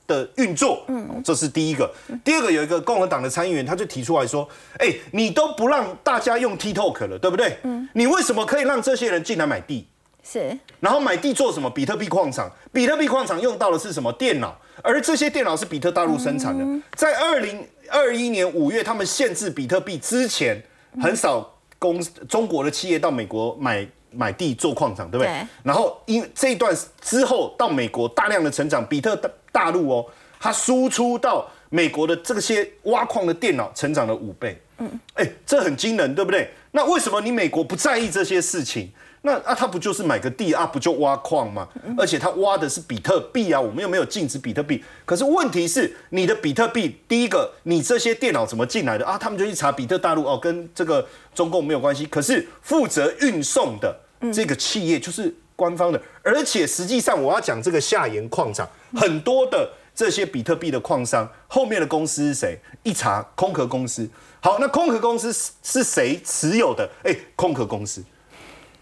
的运作，嗯，这是第一个。第二个，有一个共和党的参议员，他就提出来说：“哎，你都不让大家用 TikTok 了，对不对？嗯，你为什么可以让这些人进来买地？是，然后买地做什么？比特币矿场，比特币矿场用到的是什么？电脑，而这些电脑是比特大陆生产的。在二零二一年五月，他们限制比特币之前，很少公中国的企业到美国买买地做矿场，对不对？对然后因这一段之后到美国大量的成长，比特大大陆哦，它输出到美国的这些挖矿的电脑成长了五倍。嗯，哎，这很惊人，对不对？那为什么你美国不在意这些事情？那啊，他不就是买个地啊，不就挖矿吗？而且他挖的是比特币啊，我们又没有禁止比特币。可是问题是，你的比特币，第一个，你这些电脑怎么进来的啊？他们就去查比特大陆哦，跟这个中共没有关系。可是负责运送的这个企业就是官方的，而且实际上我要讲这个下岩矿场，很多的这些比特币的矿商后面的公司是谁？一查，空壳公司。好，那空壳公司是是谁持有的？哎，空壳公司。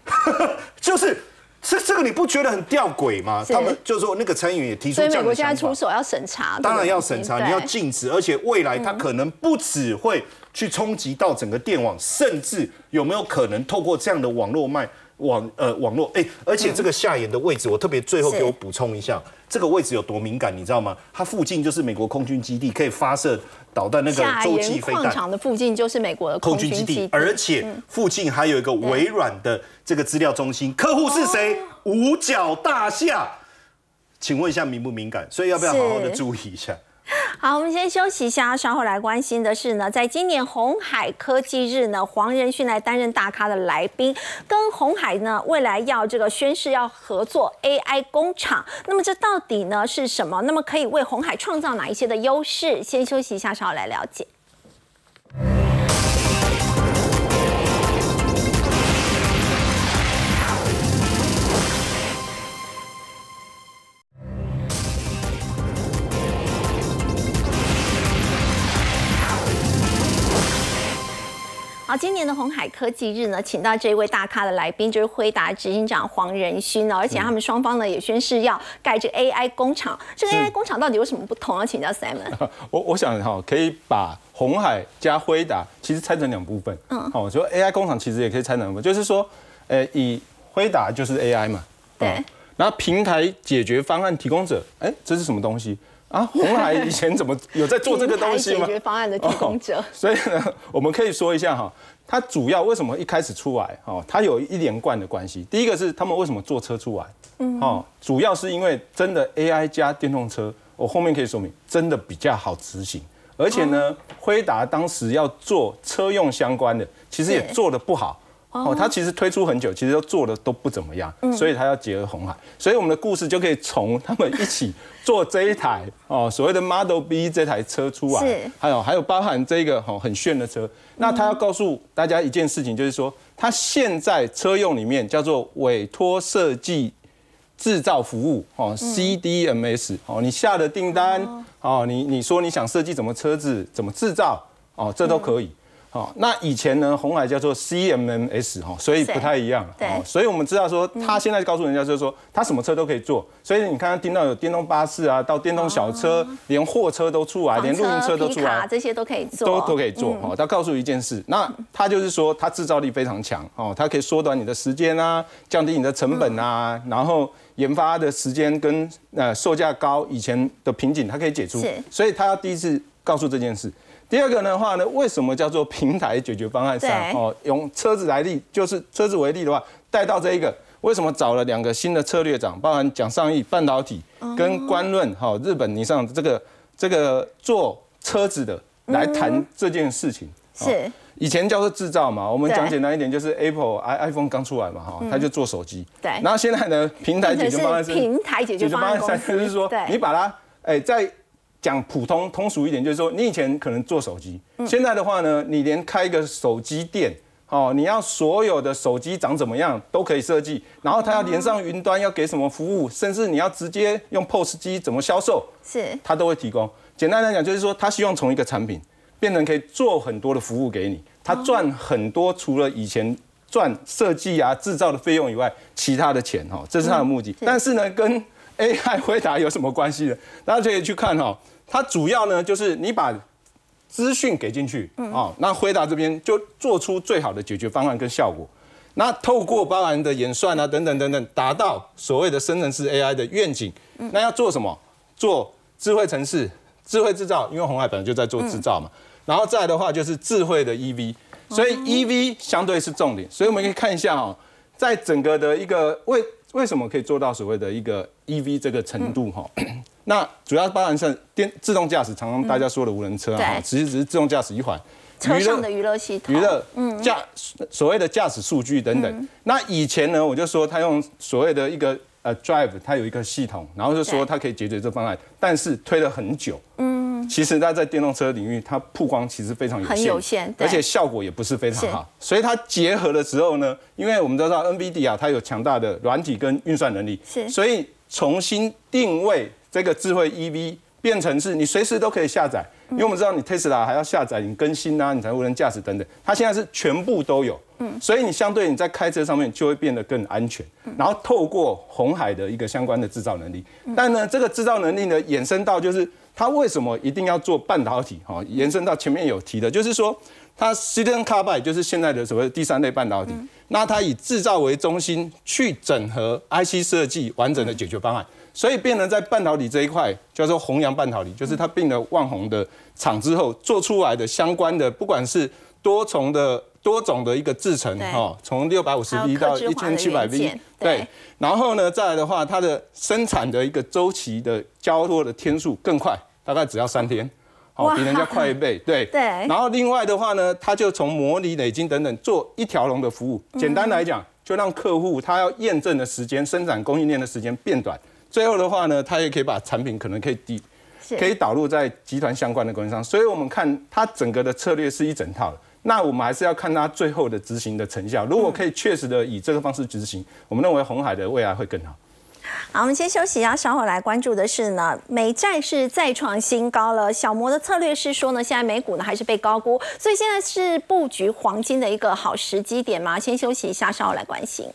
[laughs] 就是这这个你不觉得很吊诡吗？他们就说那个参议员也提出所以美国现在出，手要审查，当然要审查，你要禁止，而且未来它可能不只会去冲击到整个电网，甚至有没有可能透过这样的网络卖网呃网络哎，而且这个下沿的位置，我特别最后给我补充一下，这个位置有多敏感，你知道吗？它附近就是美国空军基地，可以发射导弹那个下洲际飞弹。场的附近就是美国的空军基地而且附近还有一个微软的这个资料中心，客户是谁？五角大厦。请问一下敏不敏感？所以要不要好好的注意一下？[laughs] 好，我们先休息一下，稍后来关心的是呢，在今年红海科技日呢，黄仁勋来担任大咖的来宾，跟红海呢未来要这个宣誓要合作 AI 工厂，那么这到底呢是什么？那么可以为红海创造哪一些的优势？先休息一下，稍后来了解。好，今年的红海科技日呢，请到这一位大咖的来宾，就是辉达执行长黄仁勋哦，而且他们双方呢也宣誓要盖这个 AI 工厂。这个 AI 工厂到底有什么不同？要请教 Simon。[laughs] 我我想哈，可以把红海加辉达其实拆成两部分。嗯，好，说 AI 工厂其实也可以拆成两部分，就是说，呃，以辉达就是 AI 嘛，对哦然后平台解决方案提供者，哎，这是什么东西啊？红海以前怎么有在做这个东西吗 [laughs] 解？决方案的提供者哦 [laughs] 所以呢，我们可以说一下哈，它主要为什么一开始出来哦，它有一连贯的关系。第一个是他们为什么坐车出来，嗯，哦，主要是因为真的 AI 加电动车，我后面可以说明，真的比较好执行。而且呢，辉达当时要做车用相关的，其实也做的不好。哦，它其实推出很久，其实都做的都不怎么样，所以它要结合红海，所以我们的故事就可以从他们一起做这一台哦所谓的 Model B 这台车出来是，还有还有包含这个哦很炫的车，那他要告诉大家一件事情，就是说他现在车用里面叫做委托设计制造服务哦，CDMS 哦，你下的订单哦，你你说你想设计怎么车子怎么制造哦，这都可以。哦，那以前呢，红海叫做 CMMS 哈，所以不太一样。对哦，所以我们知道说，他现在告诉人家就是说，他什么车都可以做。所以你看，听到有电动巴士啊，到电动小车，连货车都出来，连露营车都出来。卡这些都可以做，都都可以做哦。他告诉一件事，那他就是说，他制造力非常强哦，它可以缩短你的时间啊，降低你的成本啊，然后研发的时间跟呃售价高以前的瓶颈，它可以解除是。所以他要第一次告诉这件事。第二个的话呢，为什么叫做平台解决方案三哦？用车子来例，就是车子为例的话，带到这一个。为什么找了两个新的策略长，包含蒋尚义半导体跟关润哈日本尼桑这个这个做车子的来谈这件事情？哦是以前叫做制造嘛，我们对讲简单一点，就是 Apple i iPhone 刚出来嘛，哈，他就做手机。对然后现在呢，平台解决方案是 [laughs] 平台解决方案三就是说你把它，哎，再讲普通通俗一点，就是说你以前可能做手机，嗯现在的话呢，你连开一个手机店。哦，你要所有的手机长怎么样都可以设计，然后它要连上云端，要给什么服务，甚至你要直接用 POS 机怎么销售，是它都会提供。简单来讲，就是说他希望从一个产品变成可以做很多的服务给你，他赚很多，除了以前赚设计啊、制造的费用以外，其他的钱哈，这是他的目的。但是呢，跟 AI 回答有什么关系呢？大家可以去看哈，它主要呢就是你把资讯给进去，哦，那回答这边就做出最好的解决方案跟效果。那透过包含的演算啊等等等等，达到所谓的生成式 AI 的愿景。那要做什么？做智慧城市、智慧制造，因为红海本来就在做制造嘛。然后再的话就是智慧的 EV，所以 EV 相对是重点。所以我们可以看一下哦，在整个的一个为为什么可以做到所谓的一个 EV 这个程度哈？那主要包含像电自动驾驶，常常大家说的无人车啊，其实只是自动驾驶一环。车上的娱乐系统、娱乐、嗯驾所谓的驾驶数据等等。那以前呢，我就说他用所谓的一个呃 drive，它有一个系统，然后就说它可以解决这方案，但是推了很久。嗯，其实它在电动车领域，它曝光其实非常有限，很有限，而且效果也不是非常好。所以它结合的时候呢，因为我们都知道 NVD 啊，它有强大的软体跟运算能力，是，所以重新定位这个智慧 EV。变成是你随时都可以下载，因为我们知道你 Tesla 还要下载，你更新啊，你才无人驾驶等等。它现在是全部都有，嗯，所以你相对你在开车上面就会变得更安全。然后透过红海的一个相关的制造能力，但呢，这个制造能力呢，衍生到就是它为什么一定要做半导体？哈，延伸到前面有提的，就是说它 Silicon Carbide 就是现在的所谓第三类半导体，那它以制造为中心去整合 IC 设计完整的解决方案。所以变成在半导体这一块叫做弘扬半导体，就是它并了万宏的厂之后做出来的相关的，不管是多重的多种的一个制程哈，从六百五十 V 到一千七百 V，对，然后呢再来的话，它的生产的一个周期的交货的天数更快，大概只要三天，好比人家快一倍，对。[laughs] 对。然后另外的话呢，它就从模拟、累积等等做一条龙的服务，简单来讲，就让客户他要验证的时间、生产供应链的时间变短。最后的话呢，它也可以把产品可能可以低，可以导入在集团相关的供应商。所以我们看它整个的策略是一整套的。那我们还是要看它最后的执行的成效。如果可以确实的以这个方式执行，我们认为红海的未来会更好。好，我们先休息一下，稍后来关注的是呢，美债是再创新高了。小摩的策略是说呢，现在美股呢还是被高估，所以现在是布局黄金的一个好时机点吗？先休息一下，稍后来关心。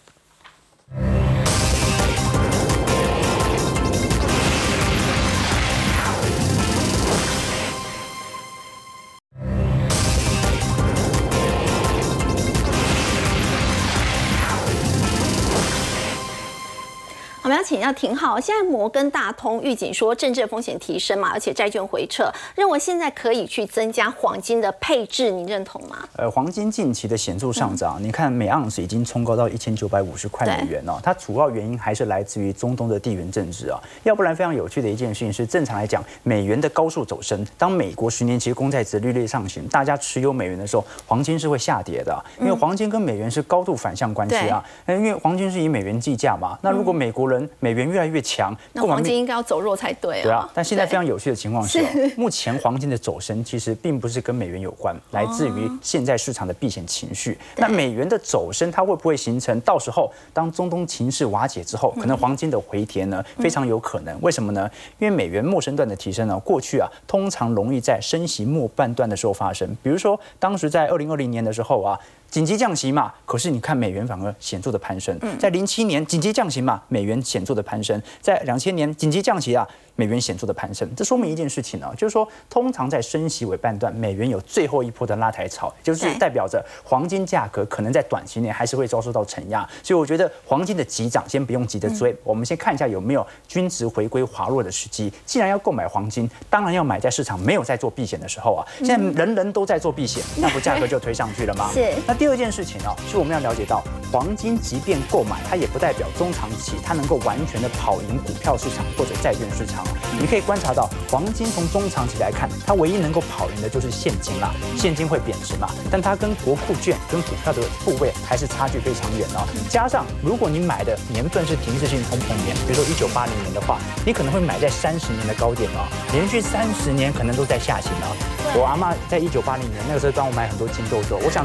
我们要请教廷浩，现在摩根大通预警说政治风险提升嘛，而且债券回撤，认为现在可以去增加黄金的配置，你认同吗？呃，黄金近期的显著上涨，你看每盎司已经冲高到一千九百五十块美元哦，它主要原因还是来自于中东的地缘政治啊，要不然非常有趣的一件事情是，正常来讲，美元的高速走升，当美国十年期公债值利率上行，大家持有美元的时候，黄金是会下跌的，因为黄金跟美元是高度反向关系啊，因为黄金是以美元计价嘛，那如果美国人美元越来越强，那黄金应该要走弱才对。对啊，但现在非常有趣的情况是，目前黄金的走升其实并不是跟美元有关，来自于现在市场的避险情绪。那美元的走升，它会不会形成到时候当中东情势瓦解之后，可能黄金的回填呢？非常有可能。为什么呢？因为美元陌生段的提升呢，过去啊通常容易在升息末半段的时候发生。比如说当时在二零二零年的时候啊。紧急降息嘛，可是你看美元反而显著的攀升。在零七年紧急降息嘛，美元显著的攀升；在两千年紧急降息啊。美元显著的攀升，这说明一件事情呢，就是说，通常在升息尾半段，美元有最后一波的拉抬潮，就是代表着黄金价格可能在短期内还是会遭受到承压。所以我觉得黄金的急涨先不用急着追，我们先看一下有没有均值回归滑落的时机。既然要购买黄金，当然要买在市场没有在做避险的时候啊。现在人人都在做避险，[laughs] 那不价格就推上去了吗？是。那第二件事情呢，是我们要了解到，黄金即便购买，它也不代表中长期它能够完全的跑赢股票市场或者债券市场。你可以观察到，黄金从中长期来看，它唯一能够跑赢的就是现金啦。现金会贬值嘛，但它跟国库券、跟股票的部位还是差距非常远哦。加上，如果你买的年份是停滞性通膨年，比如说一九八零年的话，你可能会买在三十年的高点哦，连续三十年可能都在下行哦。我阿妈在一九八零年那个时候帮我买很多金豆豆，我想。